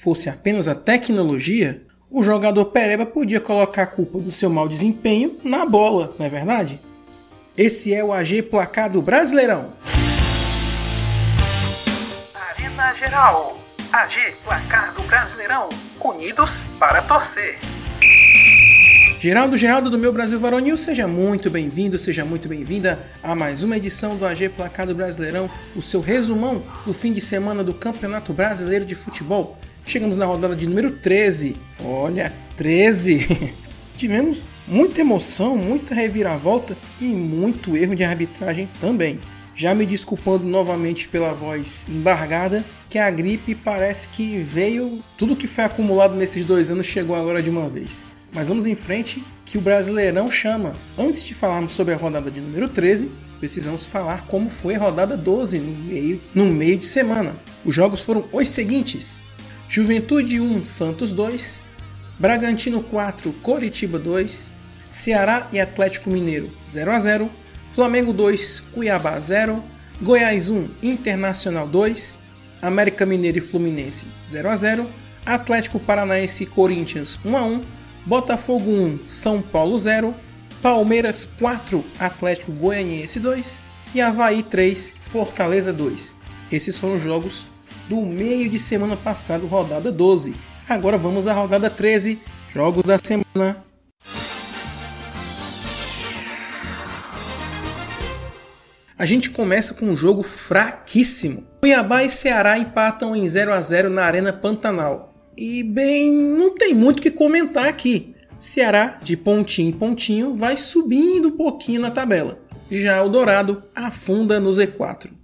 fosse apenas a tecnologia, o jogador Pereba podia colocar a culpa do seu mau desempenho na bola, não é verdade? Esse é o AG Placar do Brasileirão. Arena Geral. AG Placar do Brasileirão. Unidos para torcer. Geraldo Geraldo do meu Brasil Varonil, seja muito bem-vindo, seja muito bem-vinda a mais uma edição do AG Placar do Brasileirão, o seu resumão do fim de semana do Campeonato Brasileiro de Futebol. Chegamos na rodada de número 13. Olha, 13! Tivemos muita emoção, muita reviravolta e muito erro de arbitragem também. Já me desculpando novamente pela voz embargada, que a gripe parece que veio, tudo que foi acumulado nesses dois anos chegou agora de uma vez. Mas vamos em frente que o Brasileirão chama. Antes de falarmos sobre a rodada de número 13, precisamos falar como foi a rodada 12 no meio, no meio de semana. Os jogos foram os seguintes: Juventude 1, Santos 2, Bragantino 4, Coritiba 2, Ceará e Atlético Mineiro 0 a 0, Flamengo 2, Cuiabá 0, Goiás 1, Internacional 2, América Mineiro e Fluminense 0 a 0, Atlético Paranaense e Corinthians 1 a 1, Botafogo 1, São Paulo 0, Palmeiras 4, Atlético Goianiense 2 e Havaí 3, Fortaleza 2. Esses foram os jogos do meio de semana passado, rodada 12. Agora vamos à rodada 13, jogos da semana. A gente começa com um jogo fraquíssimo. Cuiabá e Ceará empatam em 0 a 0 na Arena Pantanal. E bem, não tem muito o que comentar aqui. Ceará, de pontinho em pontinho, vai subindo um pouquinho na tabela. Já o Dourado afunda no Z4.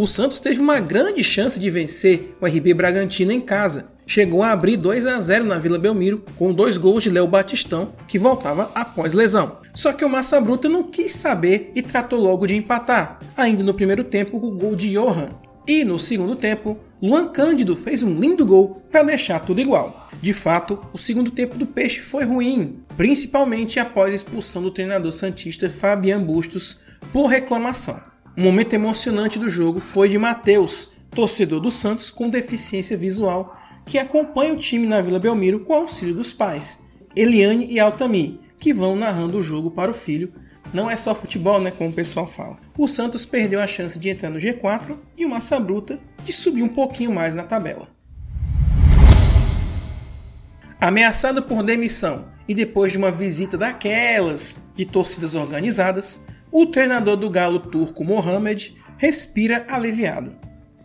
O Santos teve uma grande chance de vencer o RB Bragantino em casa. Chegou a abrir 2 a 0 na Vila Belmiro com dois gols de Léo Batistão, que voltava após lesão. Só que o Massa Bruta não quis saber e tratou logo de empatar, ainda no primeiro tempo com o gol de Johan. E no segundo tempo, Luan Cândido fez um lindo gol para deixar tudo igual. De fato, o segundo tempo do Peixe foi ruim, principalmente após a expulsão do treinador santista Fabian Bustos por reclamação. O momento emocionante do jogo foi de Matheus, torcedor do Santos com deficiência visual, que acompanha o time na Vila Belmiro com auxílio dos pais, Eliane e Altamir, que vão narrando o jogo para o filho não é só futebol, né, como o pessoal fala. O Santos perdeu a chance de entrar no G4 e o Massa Bruta de subir um pouquinho mais na tabela. Ameaçado por demissão e depois de uma visita daquelas de torcidas organizadas, o treinador do Galo turco Mohamed respira aliviado.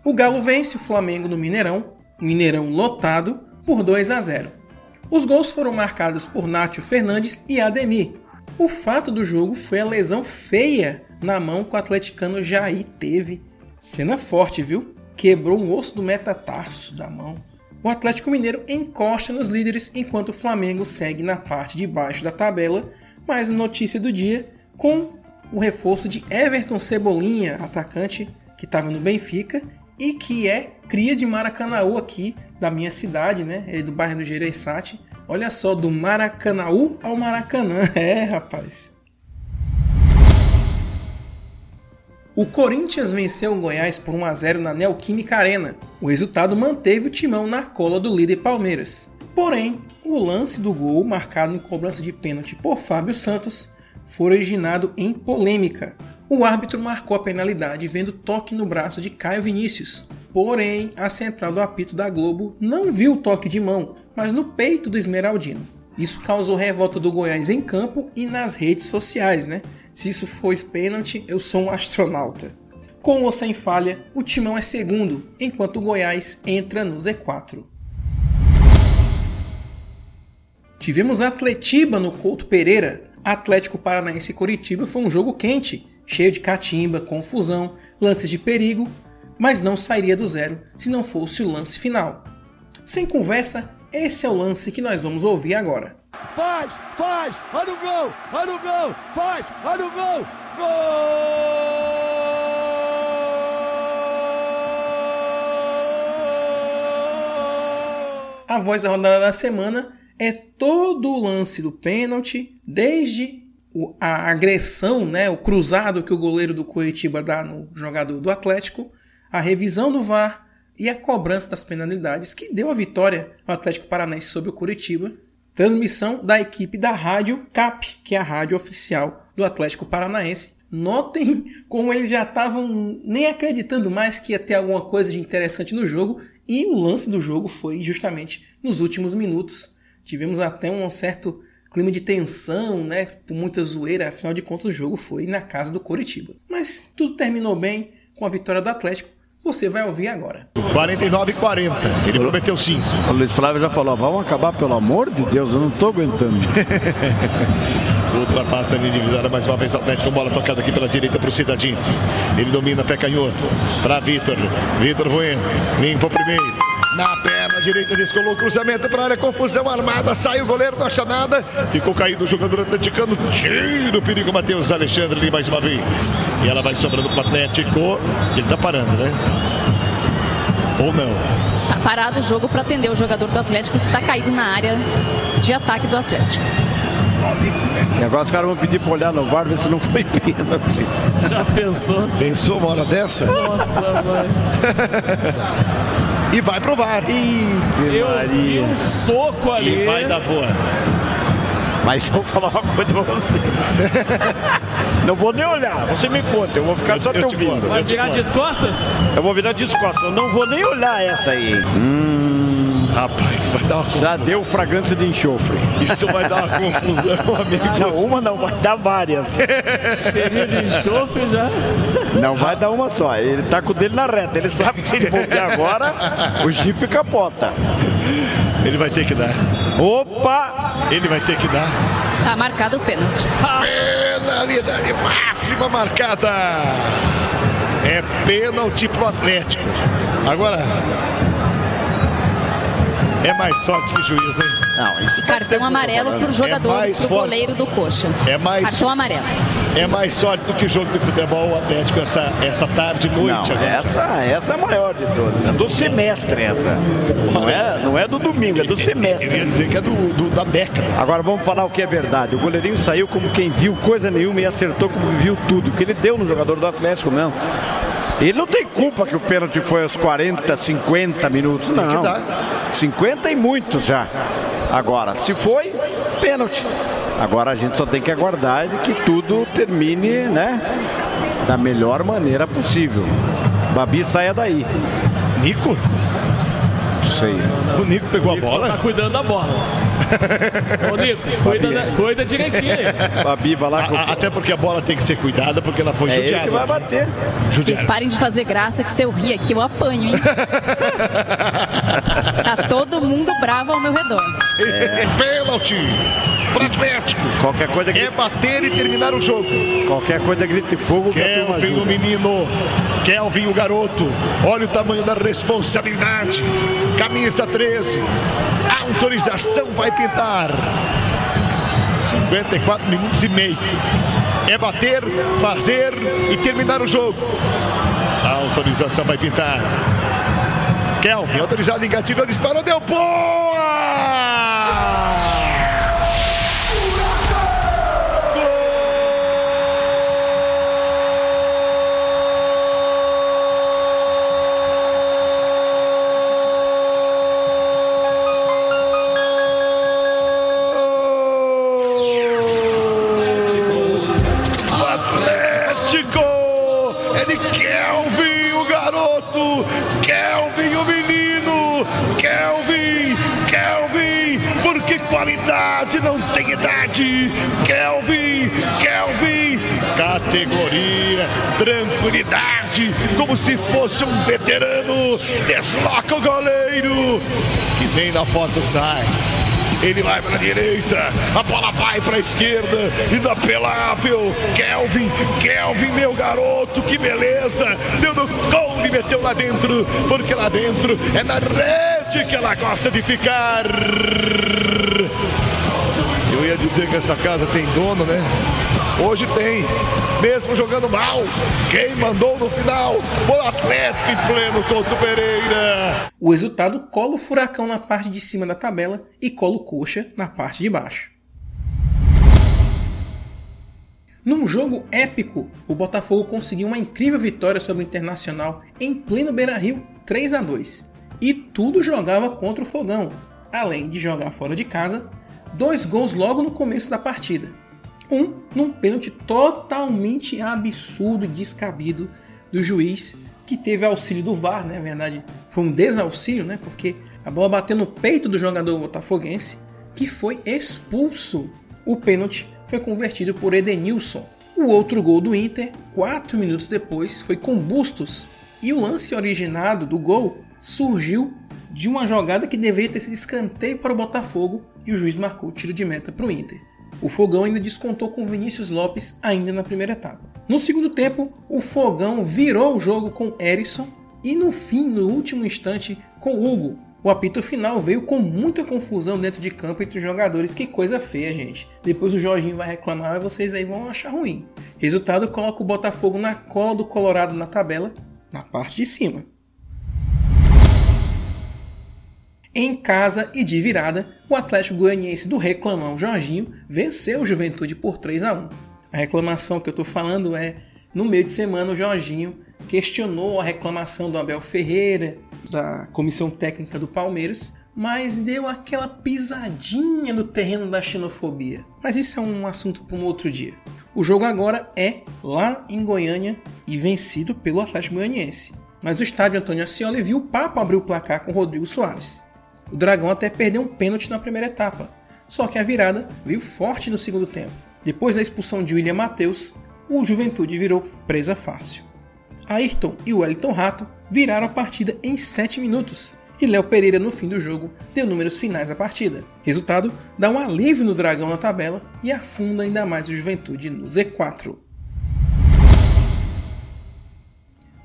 O Galo vence o Flamengo no Mineirão, Mineirão lotado, por 2 a 0. Os gols foram marcados por Nátio Fernandes e Ademir, o fato do jogo foi a lesão feia na mão que o atleticano Jair teve. Cena forte, viu? Quebrou um osso do metatarso da mão. O Atlético Mineiro encosta nos líderes enquanto o Flamengo segue na parte de baixo da tabela. Mais notícia do dia com o reforço de Everton Cebolinha, atacante que estava no Benfica e que é cria de Maracanaú aqui da minha cidade, né? Ele é do bairro do Gereissati. Olha só, do Maracanaú ao Maracanã. É, rapaz. O Corinthians venceu o Goiás por 1 a 0 na Neoquímica Arena. O resultado manteve o timão na cola do líder Palmeiras. Porém, o lance do gol, marcado em cobrança de pênalti por Fábio Santos, foi originado em polêmica. O árbitro marcou a penalidade vendo toque no braço de Caio Vinícius. Porém, a central do apito da Globo não viu o toque de mão, mas no peito do Esmeraldino. Isso causou revolta do Goiás em campo e nas redes sociais, né? Se isso for pênalti, eu sou um astronauta. Com ou sem falha, o Timão é segundo, enquanto o Goiás entra no Z4. Tivemos Atletiba no Couto Pereira. Atlético Paranaense e Coritiba foi um jogo quente, cheio de catimba, confusão, lances de perigo, mas não sairia do zero se não fosse o lance final. Sem conversa, esse é o lance que nós vamos ouvir agora. Faz, faz, olha o gol, olha o gol, faz, olha o gol, gol! A voz da rodada da semana é todo o lance do pênalti, desde a agressão, né, o cruzado que o goleiro do Curitiba dá no jogador do Atlético, a revisão do VAR e a cobrança das penalidades que deu a vitória ao Atlético Paranaense sobre o Curitiba. Transmissão da equipe da rádio CAP, que é a rádio oficial do Atlético Paranaense. Notem como eles já estavam nem acreditando mais que ia ter alguma coisa de interessante no jogo, e o lance do jogo foi justamente nos últimos minutos. Tivemos até um certo clima de tensão, né, muita zoeira, afinal de contas o jogo foi na casa do Coritiba. Mas tudo terminou bem com a vitória do Atlético. Você vai ouvir agora. 49 e 40. Ele prometeu sim. O Luiz Flávio já falou: vamos acabar, pelo amor de Deus, eu não tô aguentando. Ultrapassa a linha divisória mais uma vez o Atlético. Bola tocada aqui pela direita para o Cidadinho. Ele domina pé canhoto. Para Vitor. Vitor Bueno. Limpa o primeiro. Na perna direita descolou o cruzamento para a área, confusão armada, sai o goleiro, não acha nada. Ficou caído o jogador atleticano, tira o perigo, Matheus Alexandre ali mais uma vez. E ela vai sobrando para o Atlético. Ele tá parando, né? Ou não? Tá parado o jogo para atender o jogador do Atlético que tá caído na área de ataque do Atlético. E agora os caras vão pedir pra olhar no VAR, ver se não foi pênalti. Já pensou? Pensou uma hora dessa? Nossa, mãe. e vai pro VAR. Ih, Eu vi Maria. um soco ali. E vai dar boa. Mas eu vou falar uma coisa pra você. Não vou nem olhar, você me conta, eu vou ficar só te eu te ouvindo. Vai virar de costas? Eu vou virar de costas, eu não vou nem olhar essa aí. Hum, Rapaz, vai dar uma já deu fragrância de enxofre. Isso vai dar uma confusão, amigo. Não, uma não, vai dar várias. Cheirinho de enxofre já. Não vai dar uma só. Ele tá com o dele na reta. Ele sabe que se ele voltar agora, o Jeep capota. Ele vai ter que dar. Opa! Ele vai ter que dar. Tá marcado o pênalti. Penalidade máxima marcada. É pênalti pro Atlético. Agora. É mais sorte que juiz, hein? Não, isso E cartão amarelo falando. pro jogador, É pro forte. goleiro do Coxa. É mais- Cartão amarelo. É mais sorte do que jogo de futebol o Atlético essa, essa tarde, Não, noite agora. essa, essa é a maior de todas. É do semestre essa. Não é, não é do domingo, é do Eu ia semestre. dizer que é do, do- da década. Agora vamos falar o que é verdade. O goleirinho saiu como quem viu coisa nenhuma e acertou como viu tudo. Que ele deu no jogador do Atlético mesmo. Ele não tem culpa que o pênalti foi aos 40, 50 minutos. Não. dar. 50 e muitos já. Agora, se foi, pênalti. Agora a gente só tem que aguardar que tudo termine, né? Da melhor maneira possível. Babi saia daí. Nico? Não sei. O Nico pegou a Nico só tá bola? cuidando da bola. Ô, Nico, cuida, da- cuida direitinho aí. Babi vai lá com. A- a- até porque a bola tem que ser cuidada, porque ela foi É ele judiada. que vai bater. Vocês parem de fazer graça que se eu rir aqui eu apanho, hein? tá todo mundo bravo ao meu redor. Pênalti pro Atlético. Qualquer coisa É grita, bater e terminar o jogo. qualquer coisa grita fogo que a turma Kelvin, o menino. Kelvin, o garoto. Olha o tamanho da responsabilidade. Camisa 13. Autorização vai pintar. 54 minutos e meio. É bater, fazer e terminar o jogo. A autorização vai pintar. Kelvin, autorizado, engatilhou, disparou, deu boa! Qualidade não tem idade! Kelvin! Kelvin! Categoria, tranquilidade, como se fosse um veterano! Desloca o goleiro! Que vem na foto, sai! Ele vai para a direita, a bola vai para a esquerda, inapelável. Kelvin, Kelvin, meu garoto, que beleza! Deu no gol de meteu lá dentro, porque lá dentro é na rede que ela gosta de ficar. Eu ia dizer que essa casa tem dono, né? Hoje tem, mesmo jogando mal. Quem mandou no final? O Atlético em pleno Couto Pereira. O resultado cola o Furacão na parte de cima da tabela e cola o Coxa na parte de baixo. Num jogo épico, o Botafogo conseguiu uma incrível vitória sobre o Internacional em pleno Beira-Rio, 3 a 2. E tudo jogava contra o Fogão, além de jogar fora de casa, dois gols logo no começo da partida. Um num pênalti totalmente absurdo e descabido do juiz, que teve auxílio do VAR, né? Na verdade, foi um desauxílio, né? Porque a bola bateu no peito do jogador botafoguense, que foi expulso. O pênalti foi convertido por Edenilson. O outro gol do Inter, quatro minutos depois, foi com Bustos. E o lance originado do gol surgiu de uma jogada que deveria ter sido escanteio para o Botafogo e o juiz marcou o tiro de meta para o Inter. O Fogão ainda descontou com Vinícius Lopes ainda na primeira etapa. No segundo tempo, o Fogão virou o jogo com Erisson e no fim, no último instante, com Hugo. O apito final veio com muita confusão dentro de campo entre os jogadores. Que coisa feia, gente. Depois o Jorginho vai reclamar e vocês aí vão achar ruim. Resultado coloca o Botafogo na cola do Colorado na tabela, na parte de cima. Em casa e de virada, o Atlético Goianiense do reclamão Jorginho venceu o Juventude por 3 a 1. A reclamação que eu estou falando é, no meio de semana o Jorginho questionou a reclamação do Abel Ferreira, da comissão técnica do Palmeiras, mas deu aquela pisadinha no terreno da xenofobia. Mas isso é um assunto para um outro dia. O jogo agora é lá em Goiânia e vencido pelo Atlético Goianiense. Mas o estádio Antônio Ascioli viu o Papo abrir o placar com Rodrigo Soares. O Dragão até perdeu um pênalti na primeira etapa, só que a virada veio forte no segundo tempo. Depois da expulsão de William Matheus, o Juventude virou presa fácil. Ayrton e Wellington Rato viraram a partida em 7 minutos, e Léo Pereira no fim do jogo deu números finais à partida. Resultado dá um alívio no Dragão na tabela e afunda ainda mais o Juventude no Z4.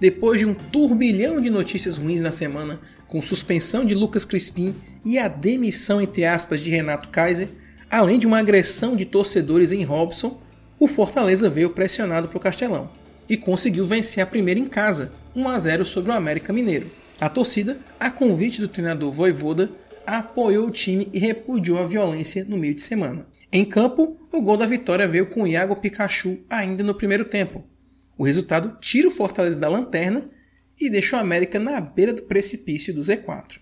Depois de um turbilhão de notícias ruins na semana, com suspensão de Lucas Crispim e a demissão entre aspas de Renato Kaiser, além de uma agressão de torcedores em Robson, o Fortaleza veio pressionado para o Castelão e conseguiu vencer a primeira em casa, 1 a 0 sobre o América Mineiro. A torcida, a convite do treinador Voivoda, apoiou o time e repudiou a violência no meio de semana. Em campo, o gol da vitória veio com Iago Pikachu ainda no primeiro tempo. O resultado tira o Fortaleza da lanterna e deixa o América na beira do precipício do Z4.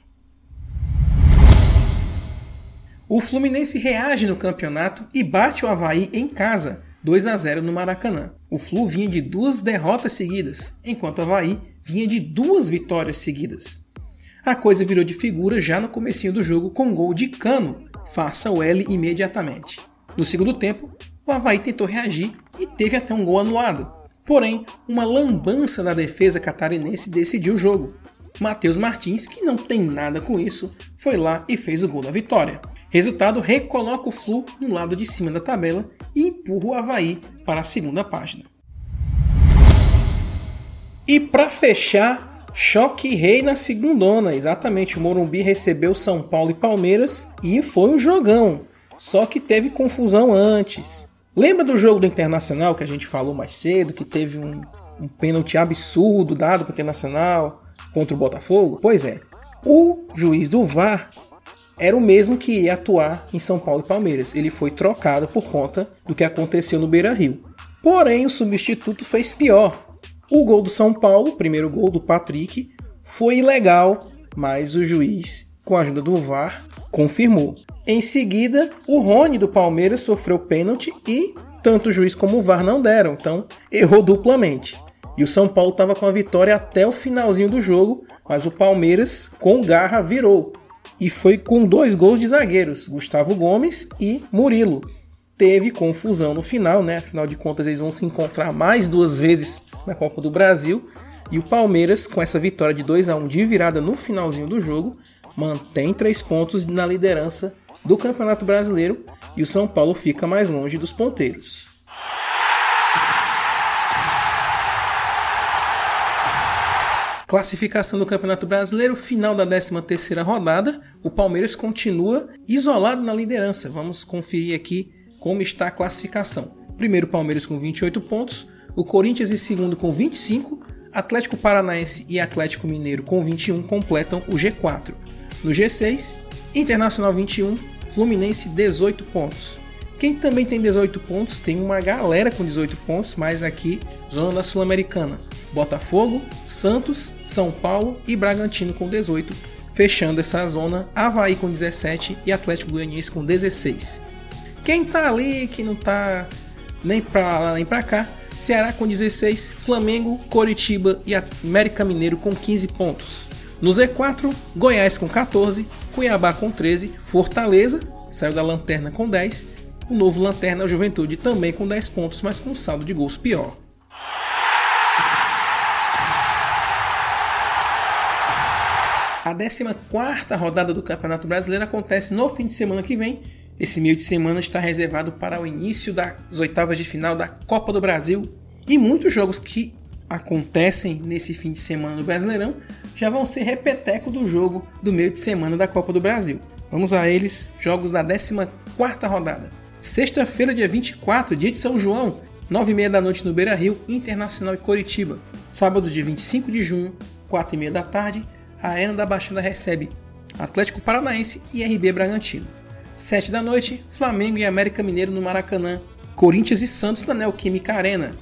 O Fluminense reage no campeonato e bate o Havaí em casa, 2 a 0 no Maracanã. O Flu vinha de duas derrotas seguidas, enquanto o Havaí vinha de duas vitórias seguidas. A coisa virou de figura já no comecinho do jogo com gol de Cano, faça o L imediatamente. No segundo tempo, o Havaí tentou reagir e teve até um gol anulado, Porém, uma lambança da defesa catarinense decidiu o jogo. Matheus Martins, que não tem nada com isso, foi lá e fez o gol da vitória. Resultado recoloca o Flu no lado de cima da tabela e empurra o Havaí para a segunda página. E para fechar, choque rei na segundona. Exatamente, o Morumbi recebeu São Paulo e Palmeiras e foi um jogão. Só que teve confusão antes. Lembra do jogo do Internacional que a gente falou mais cedo, que teve um, um pênalti absurdo dado para o Internacional contra o Botafogo? Pois é, o juiz do VAR era o mesmo que ia atuar em São Paulo e Palmeiras. Ele foi trocado por conta do que aconteceu no Beira Rio. Porém, o substituto fez pior. O gol do São Paulo, o primeiro gol do Patrick, foi ilegal, mas o juiz, com a ajuda do VAR, confirmou. Em seguida, o Rony do Palmeiras sofreu pênalti e tanto o juiz como o VAR não deram, então errou duplamente. E o São Paulo estava com a vitória até o finalzinho do jogo, mas o Palmeiras, com garra, virou. E foi com dois gols de zagueiros, Gustavo Gomes e Murilo. Teve confusão no final, né? Afinal de contas, eles vão se encontrar mais duas vezes na Copa do Brasil. E o Palmeiras, com essa vitória de 2 a 1 de virada no finalzinho do jogo, mantém três pontos na liderança do Campeonato Brasileiro e o São Paulo fica mais longe dos ponteiros. Classificação do Campeonato Brasileiro, final da 13ª rodada, o Palmeiras continua isolado na liderança. Vamos conferir aqui como está a classificação. Primeiro Palmeiras com 28 pontos, o Corinthians em segundo com 25, Atlético Paranaense e Atlético Mineiro com 21 completam o G4. No G6, Internacional 21, Fluminense 18 pontos. Quem também tem 18 pontos, tem uma galera com 18 pontos, mas aqui, zona da Sul-Americana. Botafogo, Santos, São Paulo e Bragantino com 18, fechando essa zona Havaí com 17 e Atlético Goianiense com 16. Quem tá ali que não tá nem pra lá nem pra cá, Ceará com 16, Flamengo, Coritiba e América Mineiro com 15 pontos. No Z4, Goiás com 14, Cuiabá com 13, Fortaleza saiu da lanterna com 10, o novo lanterna o Juventude também com 10 pontos, mas com saldo de gols pior. A 14 rodada do Campeonato Brasileiro acontece no fim de semana que vem. Esse meio de semana está reservado para o início das oitavas de final da Copa do Brasil. E muitos jogos que acontecem nesse fim de semana do Brasileirão já vão ser repeteco do jogo do meio de semana da Copa do Brasil. Vamos a eles, jogos da 14 rodada. Sexta-feira, dia 24, dia de São João, 9h30 da noite no Beira Rio, Internacional e Coritiba. Sábado, dia 25 de junho, 4h30 da tarde, a Arena da Baixada recebe Atlético Paranaense e RB Bragantino. 7 da noite, Flamengo e América Mineiro no Maracanã. Corinthians e Santos na Neoquímica Arena.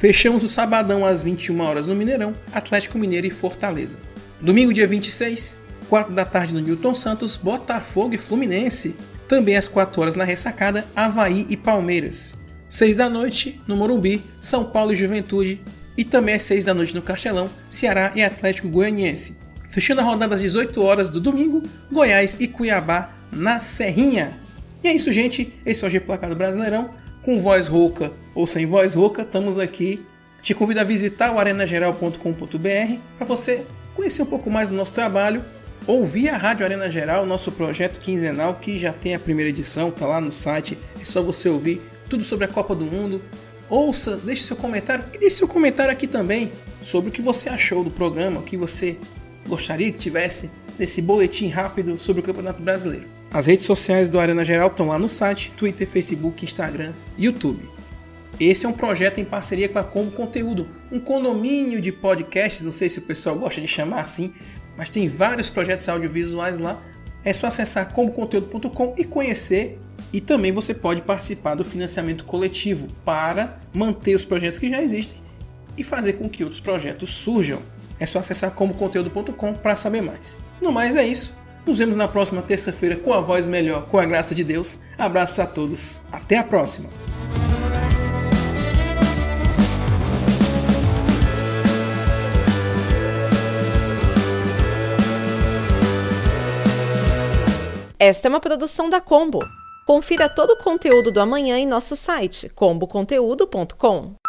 Fechamos o sabadão às 21 horas no Mineirão, Atlético Mineiro e Fortaleza. Domingo, dia 26, 4 da tarde no Newton Santos, Botafogo e Fluminense. Também às 4 horas na ressacada, Havaí e Palmeiras. 6 da noite, no Morumbi, São Paulo e Juventude. E também às 6 da noite no Castelão, Ceará e Atlético Goianiense. Fechando a rodada às 18 horas do domingo, Goiás e Cuiabá na Serrinha. E é isso, gente. Esse é o G Placado Brasileirão. Com voz rouca ou sem voz rouca, estamos aqui. Te convido a visitar o arenageral.com.br para você conhecer um pouco mais do nosso trabalho, ouvir a Rádio Arena Geral, nosso projeto quinzenal que já tem a primeira edição, tá lá no site. É só você ouvir tudo sobre a Copa do Mundo. Ouça, deixe seu comentário e deixe seu comentário aqui também sobre o que você achou do programa, o que você gostaria que tivesse nesse boletim rápido sobre o Campeonato Brasileiro. As redes sociais do Arena Geral estão lá no site, Twitter, Facebook, Instagram, YouTube. Esse é um projeto em parceria com a Combo Conteúdo, um condomínio de podcasts, não sei se o pessoal gosta de chamar assim, mas tem vários projetos audiovisuais lá. É só acessar comboconteúdo.com e conhecer. E também você pode participar do financiamento coletivo para manter os projetos que já existem e fazer com que outros projetos surjam. É só acessar comoconteúdo.com para saber mais. No mais é isso. Nos vemos na próxima terça-feira com a voz melhor, com a graça de Deus. Abraços a todos. Até a próxima. Esta é uma produção da Combo. Confira todo o conteúdo do amanhã em nosso site comboconteúdo.com.